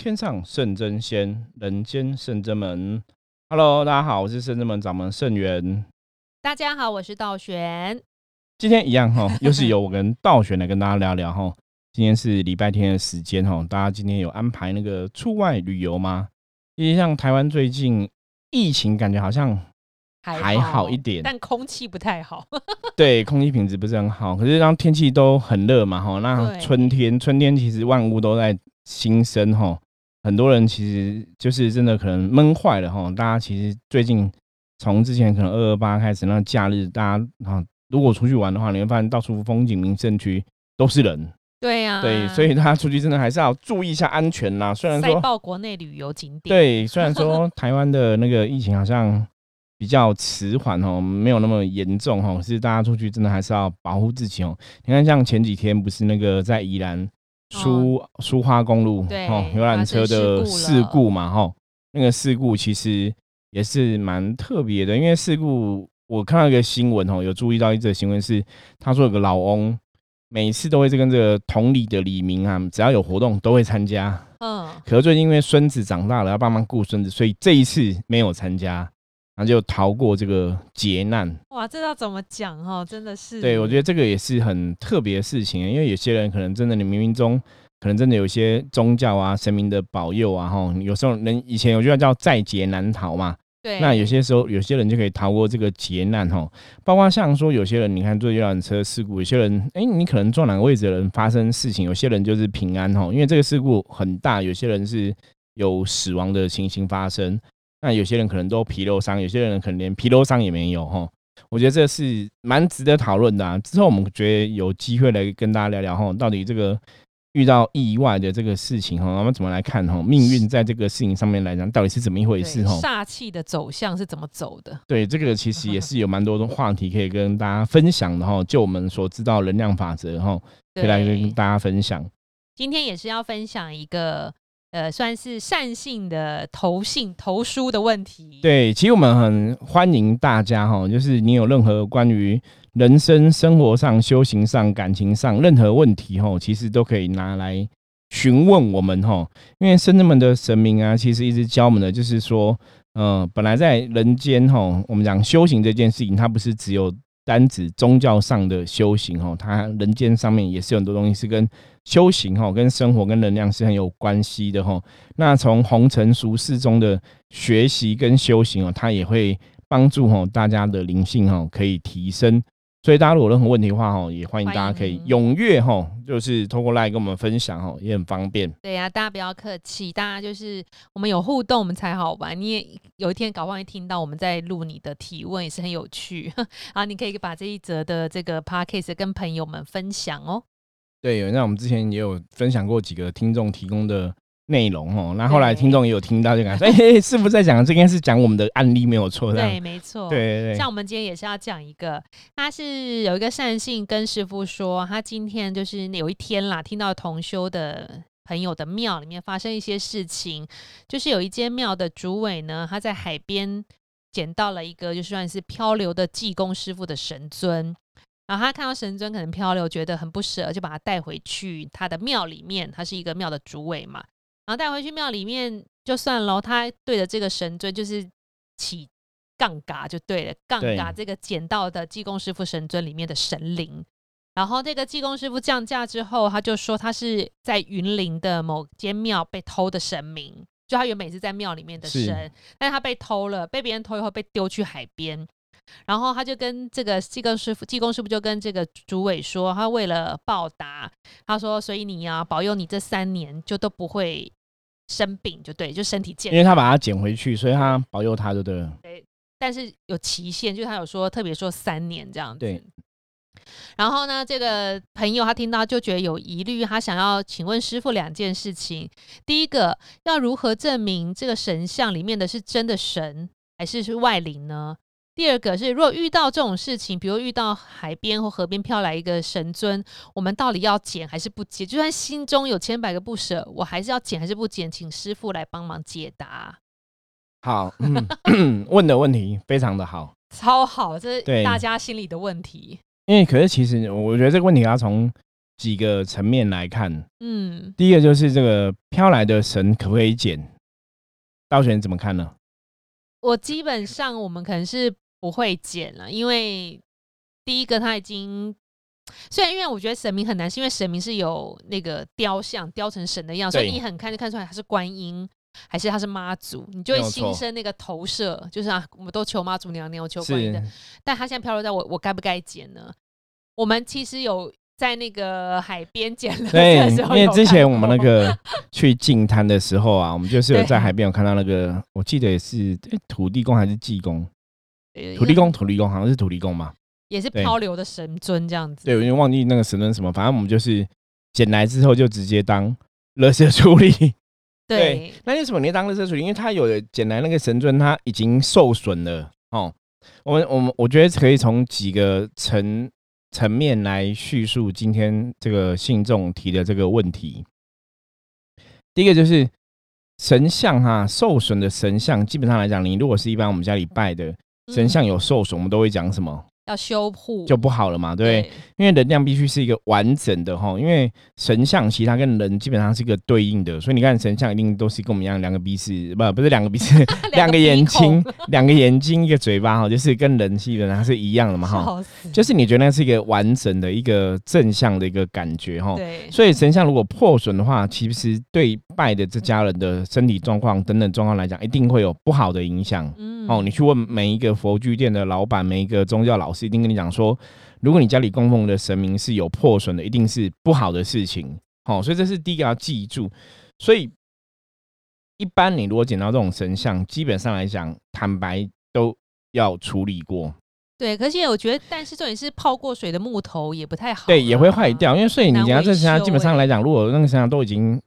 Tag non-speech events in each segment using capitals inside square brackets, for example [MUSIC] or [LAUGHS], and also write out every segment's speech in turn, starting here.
天上圣真仙，人间圣真门。Hello，大家好，我是圣真门掌门圣元。大家好，我是道玄。今天一样哈，[LAUGHS] 又是由我跟道玄来跟大家聊聊哈。今天是礼拜天的时间哈，大家今天有安排那个出外旅游吗？因为像台湾最近疫情，感觉好像还好一点，但空气不太好。[LAUGHS] [LAUGHS] 对，空气品质不是很好。可是让天气都很热嘛哈，那春天，春天其实万物都在新生哈。很多人其实就是真的可能闷坏了哈，大家其实最近从之前可能二二八开始，那假日大家啊，如果出去玩的话，你会发现到处风景名胜区都是人。对呀，对，所以大家出去真的还是要注意一下安全啦。虽然说报国内旅游景点，对，虽然说 [LAUGHS] 台湾的那个疫情好像比较迟缓哦，没有那么严重哦，是大家出去真的还是要保护自己哦。你看，像前几天不是那个在宜兰。苏苏花公路哦，游览车的事故嘛，哈，那个事故其实也是蛮特别的，因为事故我看到一个新闻哦，有注意到一则新闻是，他说有个老翁每次都会是跟这个同里的李明啊，只要有活动都会参加，嗯，可是最近因为孙子长大了要帮忙顾孙子，所以这一次没有参加。那就逃过这个劫难哇！这要怎么讲哈？真的是对我觉得这个也是很特别的事情，因为有些人可能真的你冥冥中可能真的有一些宗教啊、神明的保佑啊，哈，有时候人以前有句话叫在劫难逃嘛。对。那有些时候有些人就可以逃过这个劫难哈，包括像说有些人你看坐游览车事故，有些人哎你可能坐哪个位置的人发生事情，有些人就是平安哈，因为这个事故很大，有些人是有死亡的情形发生。那有些人可能都皮肉伤，有些人可能连皮肉伤也没有哈。我觉得这是蛮值得讨论的啊。之后我们觉得有机会来跟大家聊聊哈，到底这个遇到意外的这个事情哈，我们怎么来看哈？命运在这个事情上面来讲，到底是怎么一回事哈？煞气的走向是怎么走的？对，这个其实也 [LAUGHS] 是有蛮多的话题可以跟大家分享的哈。就我们所知道能量法则哈，可以来跟大家分享。今天也是要分享一个。呃，算是善性的投信投书的问题。对，其实我们很欢迎大家哈，就是你有任何关于人生、生活上、修行上、感情上任何问题哈，其实都可以拿来询问我们哈。因为圣人们的神明啊，其实一直教我们的就是说，嗯，本来在人间哈，我们讲修行这件事情，它不是只有。单指宗教上的修行哦，它人间上面也是有很多东西是跟修行哈、跟生活、跟能量是很有关系的哈。那从红尘俗世中的学习跟修行哦，它也会帮助哈大家的灵性哈可以提升。所以大家如果有任何问题的话哈，也欢迎大家可以踊跃哈，就是通过来跟我们分享哈，也很方便。对呀，大家不要客气，大家就是我们有互动，我们才好玩。你也有一天搞不好听到我们在录你的提问，也是很有趣 [LAUGHS] 啊。你可以把这一则的这个 podcast 跟朋友们分享哦。对，那我们之前也有分享过几个听众提供的。内容哦，那后来听众也有听到，就感觉哎，师傅在讲这应该是讲我们的案例没有错，对，没错，对对对。像我们今天也是要讲一个，他是有一个善信跟师傅说，他今天就是有一天啦，听到同修的朋友的庙里面发生一些事情，就是有一间庙的主委呢，他在海边捡到了一个就算是漂流的济公师傅的神尊，然后他看到神尊可能漂流，觉得很不舍，就把他带回去他的庙里面，他是一个庙的主委嘛。然后带回去庙里面就算了，他对着这个神尊就是起杠杆就对了，杠杆这个捡到的济公师傅神尊里面的神灵。然后这个济公师傅降价之后，他就说他是在云林的某间庙被偷的神明，就他原本是在庙里面的神，但是他被偷了，被别人偷以后被丢去海边。然后他就跟这个济公师傅，济公师傅就跟这个主委说，他为了报答，他说，所以你要保佑你这三年就都不会。生病就对，就身体健，因为他把它捡回去，所以他保佑他，对了对？对，但是有期限，就他有说特别说三年这样子。对。然后呢，这个朋友他听到就觉得有疑虑，他想要请问师傅两件事情：第一个，要如何证明这个神像里面的是真的神，还是是外灵呢？第二个是，如果遇到这种事情，比如遇到海边或河边飘来一个神尊，我们到底要捡还是不捡？就算心中有千百个不舍，我还是要捡还是不捡？请师傅来帮忙解答。好，[COUGHS] 问的问题非常的好，超好，这是大家心里的问题。因为可是其实我觉得这个问题要从几个层面来看。嗯，第一个就是这个飘来的神可不可以捡？道玄怎么看呢？我基本上我们可能是不会剪了，因为第一个他已经。虽然因为我觉得神明很难，是因为神明是有那个雕像雕成神的样，所以你很看就看出来他是观音还是他是妈祖，你就会心生那个投射，就是啊，我们都求妈祖娘娘，我求观音的，但他现在飘落在我，我该不该剪呢？我们其实有在那个海边捡了，因为之前我们那过个去净滩的时候啊，我们就是有在海边有看到那个，我记得也是诶土地公还是济公，呃土地公土地公好像是土地公嘛。也是漂流的神尊这样子，对，我因为忘记那个神尊什么，反正我们就是捡来之后就直接当垃圾处理。对那为什么你要当垃圾处理？因为它有的捡来那个神尊，它已经受损了哦。我们我们我觉得可以从几个层层面来叙述今天这个信众提的这个问题。第一个就是神像哈、受损的神像，基本上来讲，你如果是一般我们家里拜的神嗯像有受损，我们都会讲什么要修护就不好了嘛，对？因为能量必须是一个完整的哈，因为神像其实它跟人基本上是一个对应的，所以你看神像一定都是跟我们一样，两个鼻子不不是两个鼻子，两个眼睛，两个眼睛一个嘴巴哈，就是跟人基本它是一样的嘛哈，[LAUGHS] 就是你觉得那是一个完整的一个正向的一个感觉哈。对，所以神像如果破损的话，其实对拜的这家人的身体状况等等状况来讲，一定会有不好的影响。嗯哦，你去问每一个佛具店的老板，每一个宗教老师，一定跟你讲说，如果你家里供奉的神明是有破损的，一定是不好的事情。好、所以这是第一个要记住。所以一般你如果捡到这种神像，基本上来讲，坦白都要处理过，对，可是我觉得，但是重点是泡过水的木头也不太好，对，也会坏。掉。因为所以你讲到这神像，基本上欸来讲，如果那个神像都已经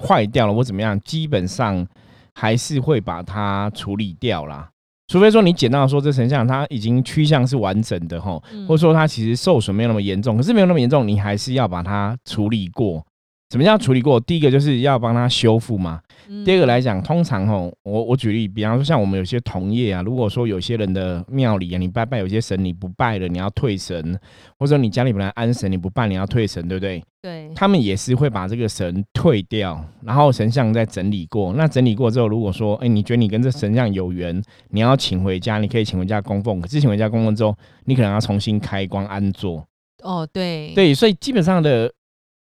坏掉了或怎么样，基本上还是会把它处理掉啦。除非说你捡到说这神像它已经趋向是完整的哈，嗯或者说它其实受损没有那么严重，可是没有那么严重，你还是要把它处理过。怎么叫处理过？第一个就是要帮他修复嘛。嗯第二个来讲，通常吼，我我举例，比方说像我们有些同业啊，如果说有些人的庙里啊，你拜拜有些神你不拜了，你要退神，或者说你家里本来安神你不拜，你要退神，对不对？对，他们也是会把这个神退掉，然后神像再整理过。那整理过之后，如果说，哎、你觉得你跟这神像有缘，你要请回家，你可以请回家供奉。可是请回家供奉之后，你可能要重新开光安坐。哦，对，对，所以基本上的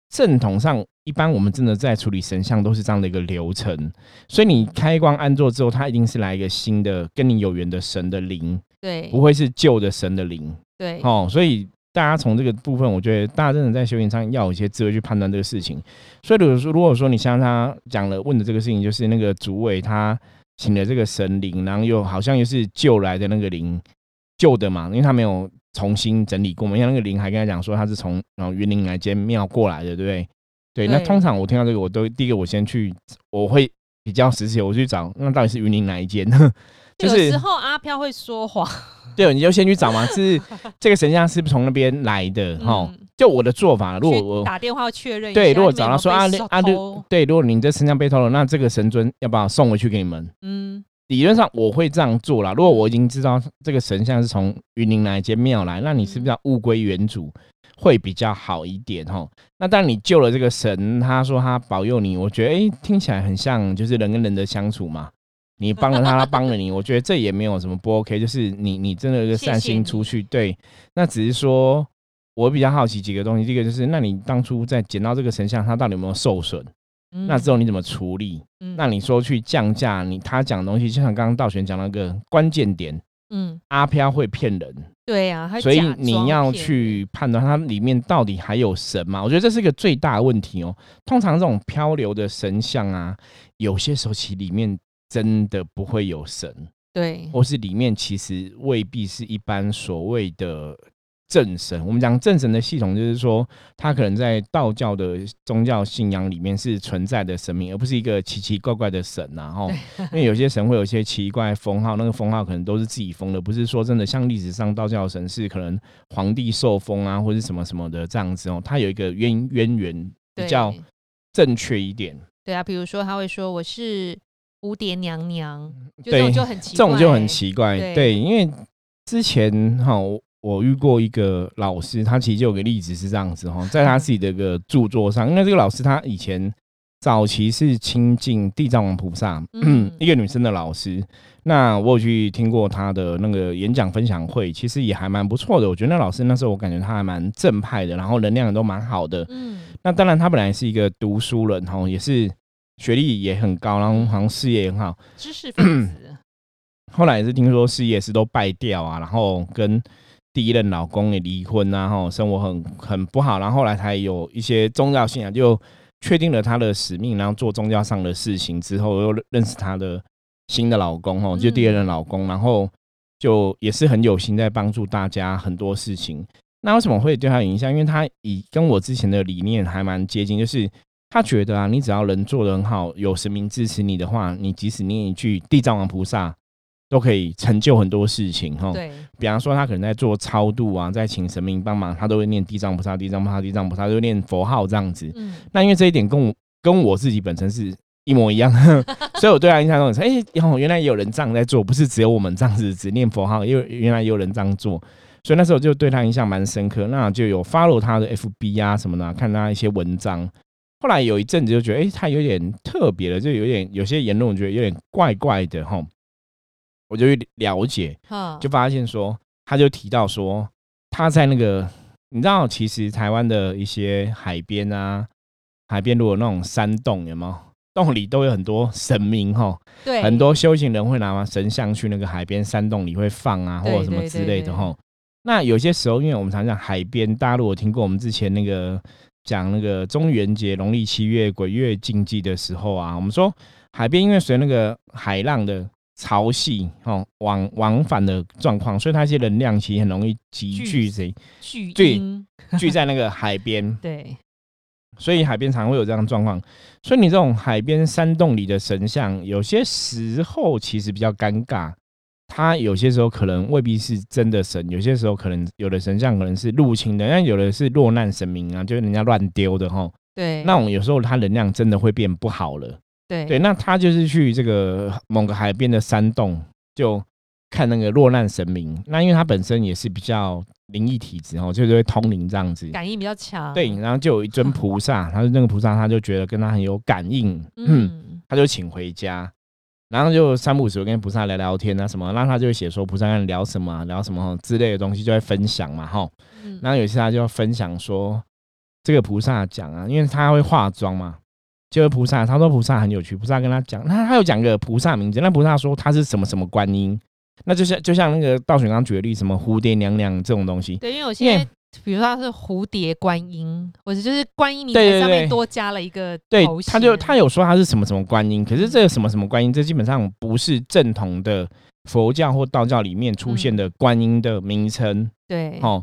正统上，一般我们真的在处理神像都是这样的一个流程。所以你开光安坐之后，它一定是来一个新的跟你有缘的神的灵，对，不会是旧的神的灵。对，哦，所以大家从这个部分，我觉得大家真的在修行上要有一些智慧去判断这个事情。所以如果说，如果说你像他讲了问的这个事情，就是那个主委他请了这个神灵，然后又好像又是旧来的那个灵，旧的嘛，因为他没有重新整理过嘛，因为那个灵还跟他讲说他是从然后云林来间庙过来的，对不对？对，那通常我听到这个，我都第一个我先去，我会比较实际，我去找那到底是云林哪一间，[LAUGHS] 就是有时候阿飘会说谎，对，你就先去找嘛，是 [LAUGHS] 这个神像是不是从那边来的？哈、嗯就我的做法，如果我打电话确认一下，对，如果找到说啊被偷那啊对，如果你这神像被偷了，那这个神尊要不要送回去给你们？嗯，理论上我会这样做啦。如果我已经知道这个神像是从云林哪一间庙来，那你是不是要物归原主，会比较好一点哦？那当然你救了这个神，他说他保佑你，我觉得诶、听起来很像就是人跟人的相处嘛。你帮了他，他帮了你，我觉得这也没有什么不 OK，就是你你真的有一个善心出去，对，那只是说我比较好奇几个东西，第一个就是那你当初在捡到这个神像，它到底有没有受损？嗯那之后你怎么处理？嗯那你说去降价，你他讲的东西，就像刚刚道玄讲那个关键点，嗯，阿飘会骗人，对呀，他所以你要去判断它里面到底还有神吗？我觉得这是一个最大的问题哦。通常这种漂流的神像啊，有些时候其实里面真的不会有神，对，或是里面其实未必是一般所谓的正神。我们讲正神的系统，就是说他可能在道教的宗教信仰里面是存在的神明，而不是一个奇奇怪怪的神呐、啊。吼，因为有些神会有一些奇怪封号，那个封号可能都是自己封的，不是说真的像历史上道教的神是可能皇帝受封啊，或者什么什么的这样子哦。它有一个渊渊源比对较正确一点。对啊，比如说他会说我是蝴蝶娘娘，就这对种就很奇这种就很奇怪，对对，因为之前哈，我我遇过一个老师，他其实就有个例子是这样子哈，在他自己的一个著作上，因为这个老师他以前早期是亲近地藏王菩萨，[CLEARS THROAT] 一个女生的老师。那我有去听过他的那个演讲分享会，其实也还蛮不错的。我觉得那老师那时候我感觉他还蛮正派的，然后能量也都蛮好的。嗯，那当然他本来是一个读书人哈，也是学历也很高，然后好像事业也很好，知识分子。[CLEARS THROAT] 后来也是听说事业是都败掉啊，然后跟第一任老公也离婚啊，哈，生活很很不好。然后后来才有一些宗教信仰，就确定了他的使命，然后做宗教上的事情之后，又认识他的。新的老公哦，就第二任老公，然后就也是很有心在帮助大家很多事情。那为什么会对他影响？因为他以跟我之前的理念还蛮接近，就是他觉得啊，你只要人做得很好，有神明支持你的话，你即使念一句地藏王菩萨，都可以成就很多事情哈。对，比方说他可能在做超度啊，在请神明帮忙，他都会念地藏菩萨、地藏菩萨、地藏菩萨，就念佛号这样子。嗯，那因为这一点跟我跟我自己本身是。一模一样，[LAUGHS] 所以我对他印象很深，哎，原来也有人这样在做，不是只有我们这样子只念佛号，因为原来也有人这样做，所以那时候就对他印象蛮深刻。那就有 follow 他的 FB 啊什么的，看他一些文章。后来有一阵子就觉得，哎，他有点特别的，就有点有些言论，我觉得有点怪怪的哈。我就去了解，就发现说，他就提到说，他在那个，你知道，其实台湾的一些海边啊，海边如果那种山洞，有没有？洞里都有很多神明哈，对，很多修行人会拿神像去那个海边山洞里会放啊，或者什么之类的哈。那有些时候，因为我们常讲海边，大家如果听过我们之前那个讲那个中元节农历七月鬼月禁忌的时候啊，我们说海边因为随那个海浪的潮汐哦往往返的状况，所以它一些能量其实很容易集聚谁聚聚在那个海边，[LAUGHS] 对。所以海边常会有这样的状况，所以你这种海边山洞里的神像，有些时候其实比较尴尬。它有些时候可能未必是真的神，有些时候可能有的神像可能是入侵的，但有的是落难神明啊，就是人家乱丢的哈。对，那种有时候它能量真的会变不好了。对对，那他就是去这个某个海边的山洞，就看那个落难神明。那因为他本身也是比较。灵异体质哦，就是会通灵这样子，感应比较强。对，然后就有一尊菩萨，他说那个菩萨，他就觉得跟他很有感应，嗯，他就请回家，然后就三不五时跟菩萨聊聊天啊什么，那他就会写说菩萨跟聊什么，聊什么之类的东西，就会分享嘛，哈。然后有些他就分享说，这个菩萨讲啊，因为他会化妆嘛，就是菩萨，他说菩萨很有趣，菩萨跟他讲，那他有讲个菩萨名字，那菩萨说他是什么什么观音。那就像就像那个道玄刚举的例，什么蝴蝶娘娘这种东西，对，因为有些比如说是蝴蝶观音，或者就是观音名字上面多加了一个，对，他就他有说他是什么什么观音，可是这个什么什么观音，这基本上不是正统的佛教或道教里面出现的观音的名称，对，哦。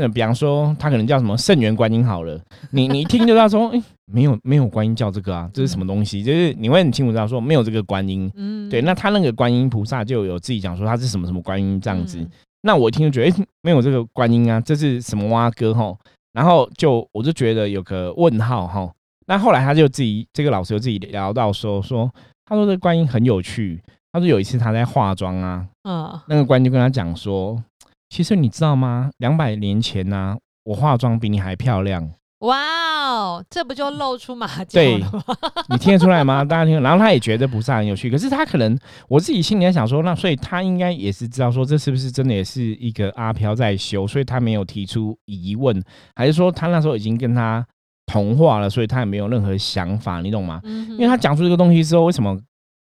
那比方说，他可能叫什么圣元观音好了，你你一听就知道说，[LAUGHS] 哎，没有没有观音叫这个啊，这是什么东西？就是你会很清楚知道说，没有这个观音。嗯，对，那他那个观音菩萨就有自己讲说他是什么什么观音这样子。那我一听就觉得，哎，没有这个观音啊，这是什么蛙哥哈？然后就我就觉得有个问号哈。那后来他就自己这个老师就自己聊到说说，他说这观音很有趣。他说有一次他在化妆啊，嗯，那个观音就跟他讲说。其实你知道吗？两百年前呢，我化妆比你还漂亮。哇哦，这不就露出马脚了吗？[LAUGHS] 你听得出来吗？大家听，然后他也觉得不是很有趣。可是他可能，我自己心里在想说，那所以他应该也是知道说，这是不是真的也是一个阿飘在修，所以他没有提出疑问，还是说他那时候已经跟他同化了，所以他也没有任何想法，你懂吗？因为他讲出这个东西之后，为什么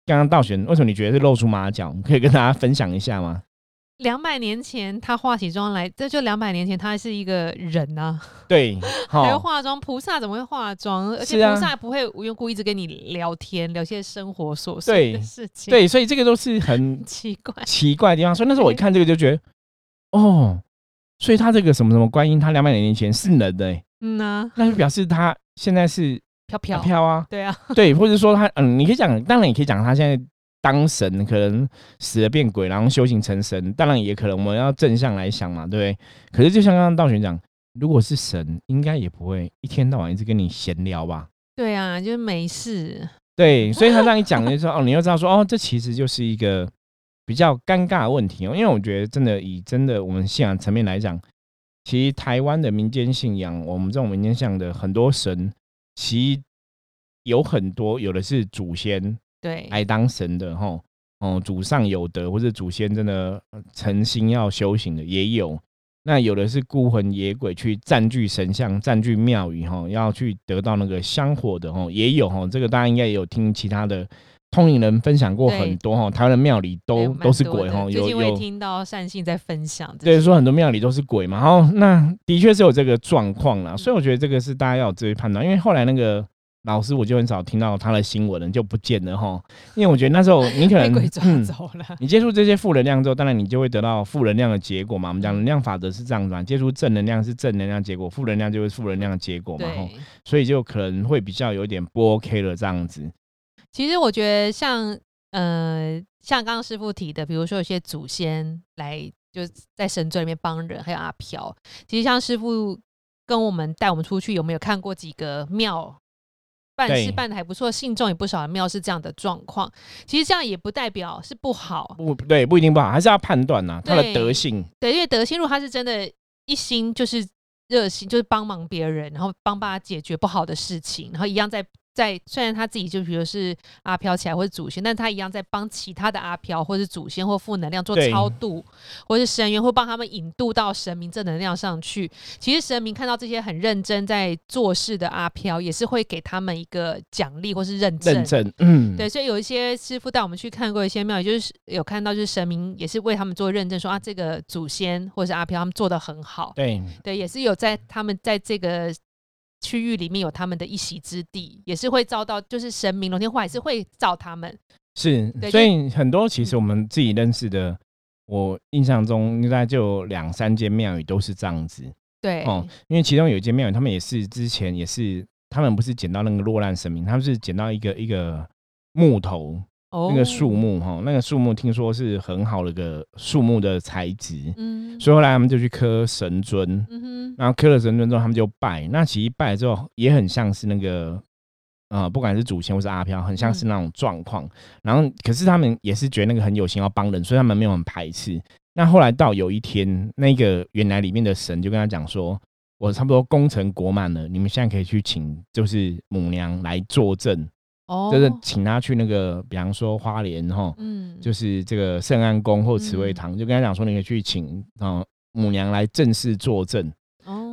刚刚道玄，为什么你觉得是露出马脚？可以跟大家分享一下吗？两百年前他化起妆来，这就两百年前他是一个人呐。[LAUGHS] 对，[LAUGHS] 还要化妆。菩萨怎么会化妆？而且菩萨不会无缘故一直跟你聊天，聊些生活琐碎的事情。对，所以这个都是很 [LAUGHS] 奇怪、奇怪的地方。所以那时候我一看这个就觉得，哦，所以他这个什么什么观音，他两百年前是人的，嗯呐，那就表示他现在是飘飘飘啊。对啊，对，或者说他，嗯，你可以讲，当然也可以讲他现在。当神可能死了变鬼，然后修行成神，当然也可能我们要正向来想嘛，对不对？可是就像刚刚道玄讲，如果是神，应该也不会一天到晚一直跟你闲聊吧？对啊，就是没事。对，所以他让你讲的时候，哦，你要知道说，哦，这其实就是一个比较尴尬的问题哦，因为我觉得真的以真的我们信仰层面来讲，其实台湾的民间信仰，我们这种民间信仰的很多神，其实有很多有的是祖先对，来当神的哈，哦，祖上有德或者祖先真的诚心要修行的也有，那有的是孤魂野鬼去占据神像、占据庙宇哈，要去得到那个香火的哈，也有哈，这个大家应该也有听其他的。通灵人分享过很多哈，台湾的庙里都都是鬼哈，有有听到善信在分享，对，说很多庙里都是鬼嘛，然后那的确是有这个状况啦，所以我觉得这个是大家要有自己判断，因为后来那个老师我就很少听到他的新闻了，就不见了哈，因为我觉得那时候你可能 [LAUGHS] 被鬼抓走了，你接触这些负能量之后，当然你就会得到负能量的结果嘛，我们讲能量法则是这样子嘛，接触正能量是正能量结果，负能量就是负能量的结果嘛，哈，所以就可能会比较有点不 OK 了这样子。其实我觉得像。呃，像刚刚师傅提的，比如说有些祖先来就在神尊里面帮人，还有阿飘。其实像师傅跟我们带我们出去，有没有看过几个庙办事办的还不错，信众也不少的庙是这样的状况。其实这样也不代表是不好，不对，不一定不好，还是要判断呐，他的德性。对，因为德性，如果他是真的一心就是热心，就是帮忙别人，然后帮爸解决不好的事情，然后一样在。在虽然他自己就比如是阿飘起来或者祖先，但他一样在帮其他的阿飘或者祖先或负能量做超度，或是神员会帮他们引渡到神明正能量上去。其实神明看到这些很认真在做事的阿飘，也是会给他们一个奖励或是认证。认证，嗯，[CLEARS THROAT] 对。所以有一些师傅带我们去看过一些庙，也就是有看到就是神明也是为他们做认证，说啊这个祖先或者是阿飘他们做的很好。对对，也是有在他们在这个。区域里面有他们的一席之地，也是会遭到，就是神明龙天化也是会造他们。是，所以很多其实我们自己认识的，我印象中应该就两三间庙宇都是这样子。对，哦，因为其中有一间庙宇，他们也是之前也是，他们不是捡到那个落难神明，他们是捡到一个一个木头。那个树木哈，那个树木听说是很好的一个树木的材质，嗯，所以后来他们就去磕神尊，嗯，然后磕了神尊之后，他们就拜。那其实拜之后也很像是那个，呃，不管是祖先或是阿飘，很像是那种状况。然后，可是他们也是觉得那个很有心要帮人，所以他们没有很排斥。那后来到有一天，那个原来里面的神就跟他讲说：“我差不多功成国满了，你们现在可以去请，就是母娘来作证。”就是请他去那个，比方说花莲哈，嗯，就是这个圣安宫或慈惠堂，就跟他讲说，你可以去请啊母娘来正式作证。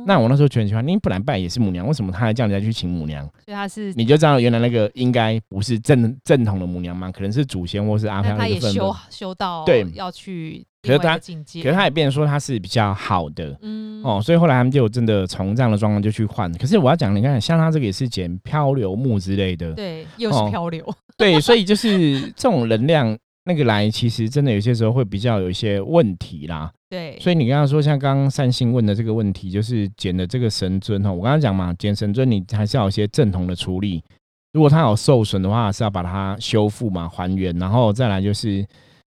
哦，那我那时候觉得很奇怪，你本来拜也是母娘，为什么他还叫人家去请母娘？所以他是你就知道原来那个应该不是正正统的母娘嘛？可能是祖先或是阿飘。他也修修到对要去。可是他，可是他也变成说他是比较好的，嗯哦，所以后来他们就真的从这样的状况就去换。可是我要讲，你看像他这个也是捡漂流木之类的，对，又是漂流，[LAUGHS] 对，所以就是这种能量那个来，其实真的有些时候会比较有一些问题啦。对，所以你刚刚说像刚刚善信问的这个问题，就是捡的这个神尊哈，我刚刚讲嘛，捡神尊你还是要有一些正统的处理，如果它有受损的话，是要把它修复嘛，还原，然后再来就是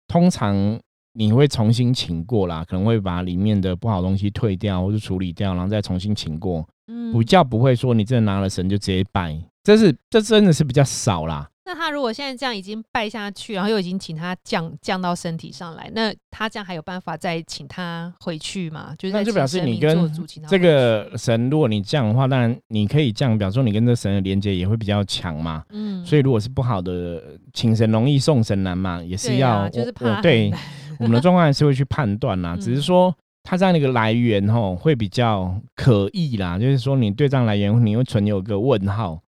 通常。你会重新请过啦，可能会把里面的不好东西退掉或者处理掉，然后再重新请过。嗯，比较不会说你真的拿了神就直接拜，这是这真的是比较少啦。那他如果现在这样已经拜下去，然后又已经请他降降到身体上来，那他这样还有办法再请他回去吗？就是那就表示你跟这个神，如果你这样的话，当然你可以这样，表示说你跟这神的连接也会比较强嘛。嗯，所以如果是不好的，请神容易送神难嘛，也是要就是怕对。[LAUGHS] 我们的状况还是会去判断啦，[LAUGHS] 只是说它这样的一个来源吼会比较可疑啦，就是说你对这样来源你会存有个问号，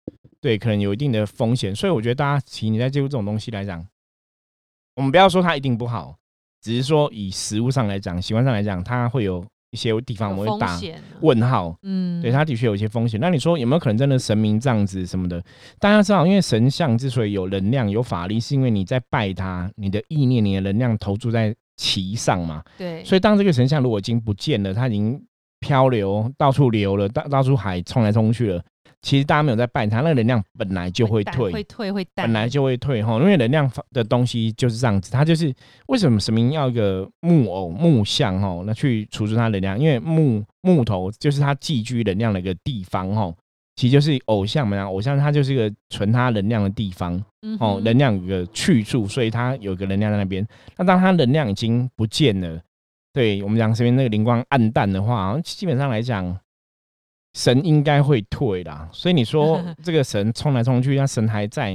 对，可能有一定的风险，所以我觉得大家其实你在接触这种东西来讲，我们不要说它一定不好，只是说以实物上来讲，习惯上来讲，它会有。一些地方我们会打问号，嗯，对，它的确有一些风险。那你说有没有可能真的神明这样子什么的？大家知道，因为神像之所以有能量、有法力，是因为你在拜它，你的意念、你的能量投注在其上嘛。对。所以当这个神像如果已经不见了，它已经漂流到处流了，到到处海冲来冲去了。其实大家没有在拜它，那个能量本来就会退，会退会淡本来就会退哈，因为能量的东西就是这样子，它就是为什么神明要一个木偶木像哈，那去储存它能量，因为木木头就是它寄居能量的一个地方哈，其实就是偶像嘛，偶像它就是一个存它能量的地方哦，能量有个去处，所以它有个能量在那边。那当它能量已经不见了，对我们讲身边那个灵光暗淡的话，基本上来讲，神应该会退啦。所以你说 [LAUGHS] 这个神冲来冲去，那神还在，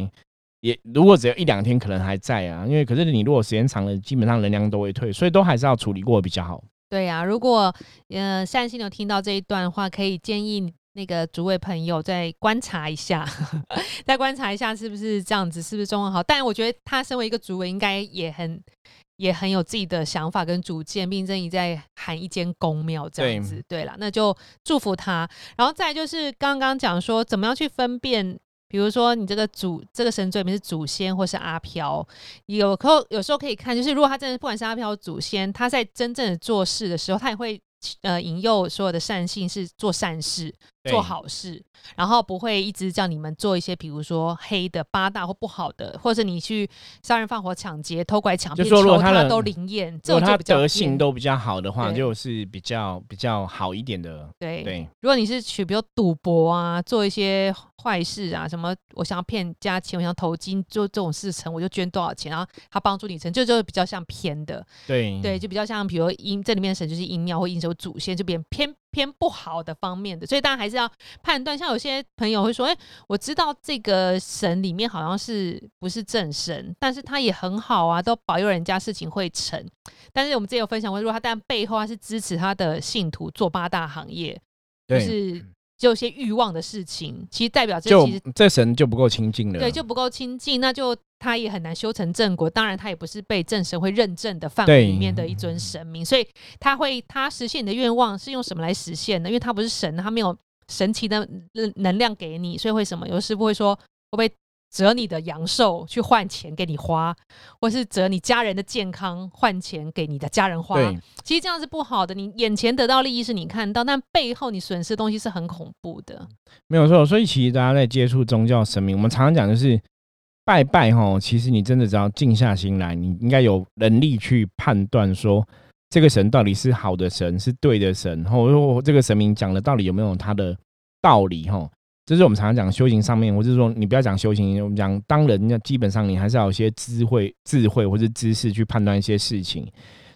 也如果只有一两天可能还在啊，因为可是你如果时间长了，基本上能量都会退，所以都还是要处理过比较好。对呀，如果呃善心有听到这一段的话，可以建议。那个主位朋友再观察一下，[LAUGHS] 再观察一下是不是这样子，是不是状况好？但我觉得他身为一个主委，应该也很也很有自己的想法跟主见，并正在喊一间公庙这样子。对了，那就祝福他。然后再就是刚刚讲说，怎么样去分辨，比如说你这个祖这个神里面是祖先或是阿飘，有时候有时候可以看，就是如果他真的不管是阿飘祖先，他在真正的做事的时候，他也会。呃，引诱所有的善性是做善事、做好事，然后不会一直叫你们做一些，比如说黑的、八大或不好的，或者你去杀人放火、抢劫、偷拐抢骗，求他都灵验。如果他德性都比较好的话，就是比较比较好一点的。对对，如果你是去比如赌博啊，做一些坏事啊，什么我想要骗家钱，我想投金做这种事成，我就捐多少钱，然后他帮助你成就，就比较像偏的。对对，就比较像，比如阴这里面神就是阴庙或阴手。祖先就变偏偏不好的方面的，所以大家还是要判断。像有些朋友会说：“哎，我知道这个神里面好像是不是正神，但是他也很好啊，都保佑人家事情会成。”但是我们之前有分享过，如果他但背后他是支持他的信徒做八大行业，就是。就有些欲望的事情，其实代表这其实这神就不够亲近了，对，就不够亲近，那就他也很难修成正果。当然，他也不是被正神会认证的范围里面的一尊神明，所以他会他实现你的愿望是用什么来实现呢？因为他不是神，他没有神奇的能能量给你，所以会什么？有师傅会说会不会？折你的阳寿去换钱给你花，或是折你家人的健康换钱给你的家人花。其实这样是不好的。你眼前得到利益是你看到，但背后你损失的东西是很恐怖的。没有错，所以其实大家在接触宗教神明，我们常常讲就是拜拜哈。其实你真的只要静下心来，你应该有能力去判断说这个神到底是好的神，是对的神，或者说这个神明讲的到底有没有他的道理哈。这是我们常常讲修行上面，或者说你不要讲修行，我们讲当人，基本上你还是要有些智慧、智慧或者知识去判断一些事情，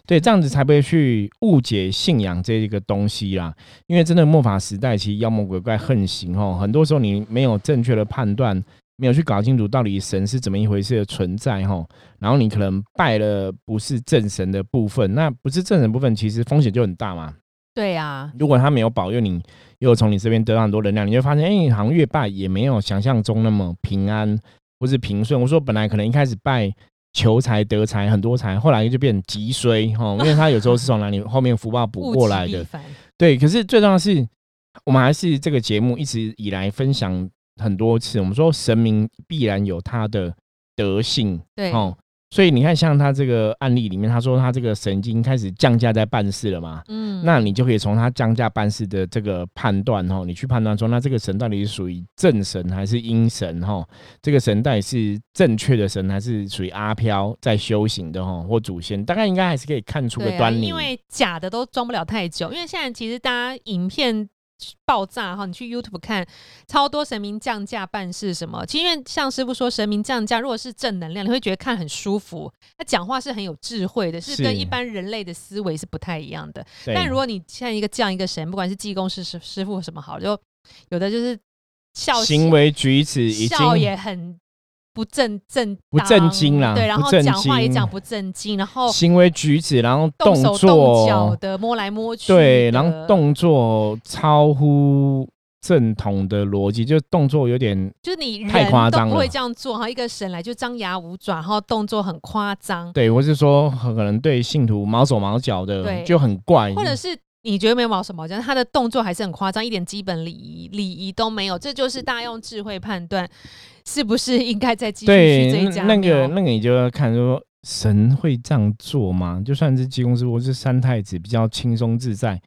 对，这样子才不会去误解信仰这一个东西啦。因为真的末法时代，其实妖魔鬼怪横行哦，很多时候你没有正确的判断，没有去搞清楚到底神是怎么一回事的存在哈，然后你可能拜了不是正神的部分，那不是正神部分，其实风险就很大嘛。对啊，如果他没有保佑你，又从你这边得到很多能量，你就发现，哎，好像越拜也没有想象中那么平安或是平顺。我说本来可能一开始拜求财得财很多财，后来就变急衰哈，[LAUGHS] 因为他有时候是从哪里后面福报补过来的。对，可是最重要的是，我们还是这个节目一直以来分享很多次，我们说神明必然有他的德性，对，哦。所以你看，像他这个案例里面，他说他这个神经开始降价在办事了嘛，嗯，那你就可以从他降价办事的这个判断哈，你去判断说，那这个神到底是属于正神还是阴神哈？这个神到底是正确的神还是属于阿飘在修行的哈？或祖先，大概应该还是可以看出个端倪。因为假的都装不了太久，因为现在其实大家影片。爆炸哈！你去 YouTube 看，超多神明降价办事什么？其实因为像师傅说，神明降价如果是正能量，你会觉得看很舒服。他讲话是很有智慧的，是跟一般人类的思维是不太一样的。但如果你像一个降一个神，不管是济公师师师傅什么好，就有的就是笑行为举止笑也很。不正正不正经啦，对，然后讲话也讲不正经，然后行为举止，然后动手动脚的摸来摸去，对，然后动作超乎正统的逻辑，就动作有点，就是你太夸张了，不会这样做哈。一个神来就张牙舞爪，然后动作很夸张，对，我是说可能对信徒毛手毛脚的，就很怪，或者是。你觉得没有毛什么？讲他的动作还是很夸张，一点基本礼仪礼仪都没有。这就是大家用智慧判断，是不是应该再继续去这家那个那个，你就要看说神会这样做吗？就算是济公师傅是三太子，比较轻松自在，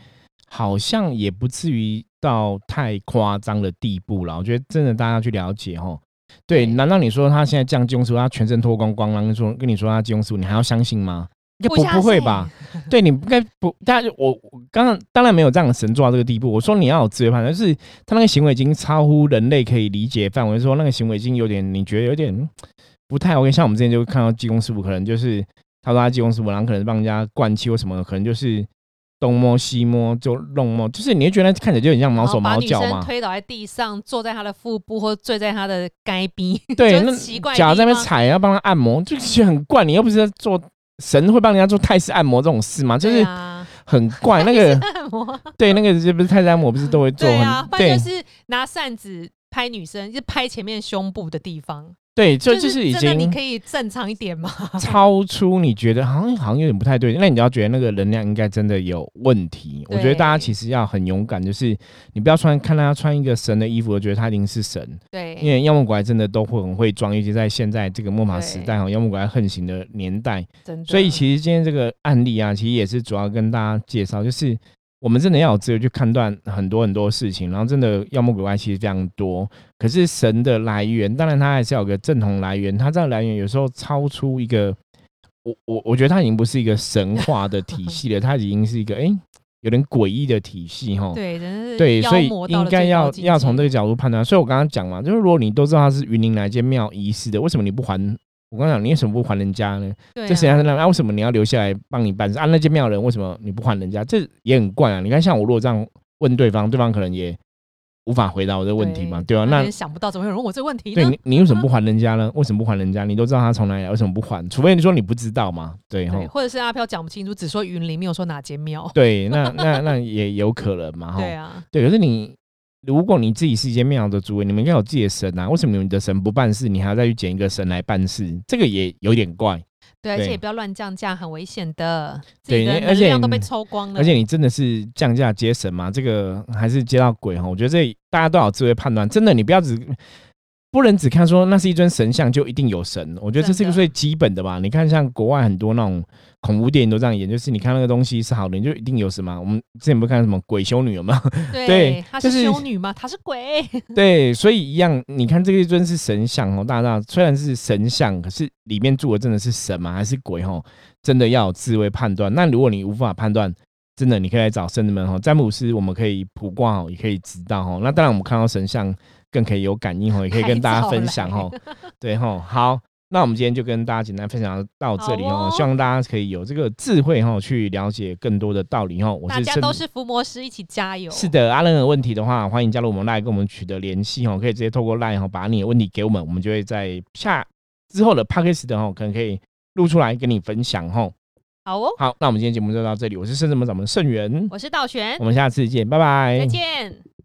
好像也不至于到太夸张的地步了。我觉得真的大家去了解哦。对，难道你说他现在降济公师傅，他全身脱光光，然后说跟你说他济公师傅，你还要相信吗？应该不不会吧？[LAUGHS] 对你应 [LAUGHS] 该不，大家我我刚刚当然没有这样的神做到这个地步。我说你要有智慧判断，就是他那个行为已经超乎人类可以理解范围，说那个行为已经有点你觉得有点不太 OK。像我们之前就看到技工师傅，可能就是他说他技工师傅，然后可能帮人家灌气或什么，可能就是东摸西摸就弄摸，就是你会觉得看起来就很像毛手毛脚嘛。推倒在地上，坐在他的腹部或坠在他的该逼，对，[LAUGHS] 那奇怪，脚在那边踩，要帮他按摩，就其实很怪。你又不是在做。神会帮人家做泰式按摩这种事吗？就是很怪那个，[LAUGHS] 对那个是不是泰式按摩，不是都会做？对啊，不然就是拿扇子拍女生，就拍前面胸部的地方。对，就就是已经，你可以正常一点吗？[LAUGHS] 超出你觉得好像好像有点不太对，那你要觉得那个能量应该真的有问题。我觉得大家其实要很勇敢，就是你不要穿看他穿一个神的衣服，我觉得他一定是神。对，因为妖魔鬼怪真的都会很会装，尤其在现在这个末法时代哈，妖魔鬼怪横行的年代。所以其实今天这个案例啊，其实也是主要跟大家介绍，就是。我们真的要有资格去判断很多很多事情，然后真的妖魔鬼怪其实非常多。可是神的来源，当然它还是有个正统来源。它这个来源有时候超出一个，我我我觉得它已经不是一个神话的体系了，它已经是一个哎有点诡异的体系哈。对，真是对，所以应该要要从这个角度判断。所以我刚刚讲嘛，就是如果你都知道它是云林哪间庙遗失的，为什么你不还？我刚讲，你为什么不还人家呢？这谁还是那？为什么你要留下来帮你办事？啊，那间庙人为什么你不还人家？这也很怪啊！你看，像我如果这样问对方，对方可能也无法回答我的问题嘛，对吧？那想不到怎么有人问我这个问题？对你，你为什么不还人家呢？为什么不还人家？你都知道他从哪里来，为什么不还？除非你说你不知道嘛，对哈？或者是阿飘讲不清楚，只说云林，没有说哪间庙。对，那那那也有可能嘛，哈。对啊，对，可是你。如果你自己是一间庙的主位，你们应该有自己的神啊？为什么你的神不办事，你还要再去捡一个神来办事？这个也有点怪。对，而且也不要乱降价，很危险的。对，而且都被抽光了。而且你真的是降价接神吗？这个还是接到鬼哈？我觉得这大家都有智慧判断。真的，你不要只。不能只看说那是一尊神像就一定有神，我觉得这是一个最基本的吧。你看像国外很多那种恐怖电影都这样演，就是你看那个东西是好的，你就一定有什么。我们之前不看什么鬼修女有没有？[LAUGHS] 对，她是修女吗？她是鬼。[LAUGHS] 对，所以一样，你看这一尊是神像哦，大家虽然是神像，可是里面住的真的是神吗？还是鬼？哦？真的要有智慧判断。那如果你无法判断，真的你可以来找圣人们哈，詹姆斯，我们可以卜卦哦，也可以知道哈。那当然我们看到神像。更可以有感应哦，也可以跟大家分享哦。对吼，好，那我们今天就跟大家简单分享到这里哦。希望大家可以有这个智慧哈，去了解更多的道理哦。大家都是伏魔师，一起加油。是的，阿任有问题的话，欢迎加入我们 LINE 跟我们取得联系哦。可以直接透过 LINE 哈，把你的问题给我们，我们就会在下之后的 p a c k a g e 的哈，可能可以录出来跟你分享哦。好哦，好，那我们今天节目就到这里。我是圣智门掌门盛元，我是道玄，我们下次见，拜拜，再见。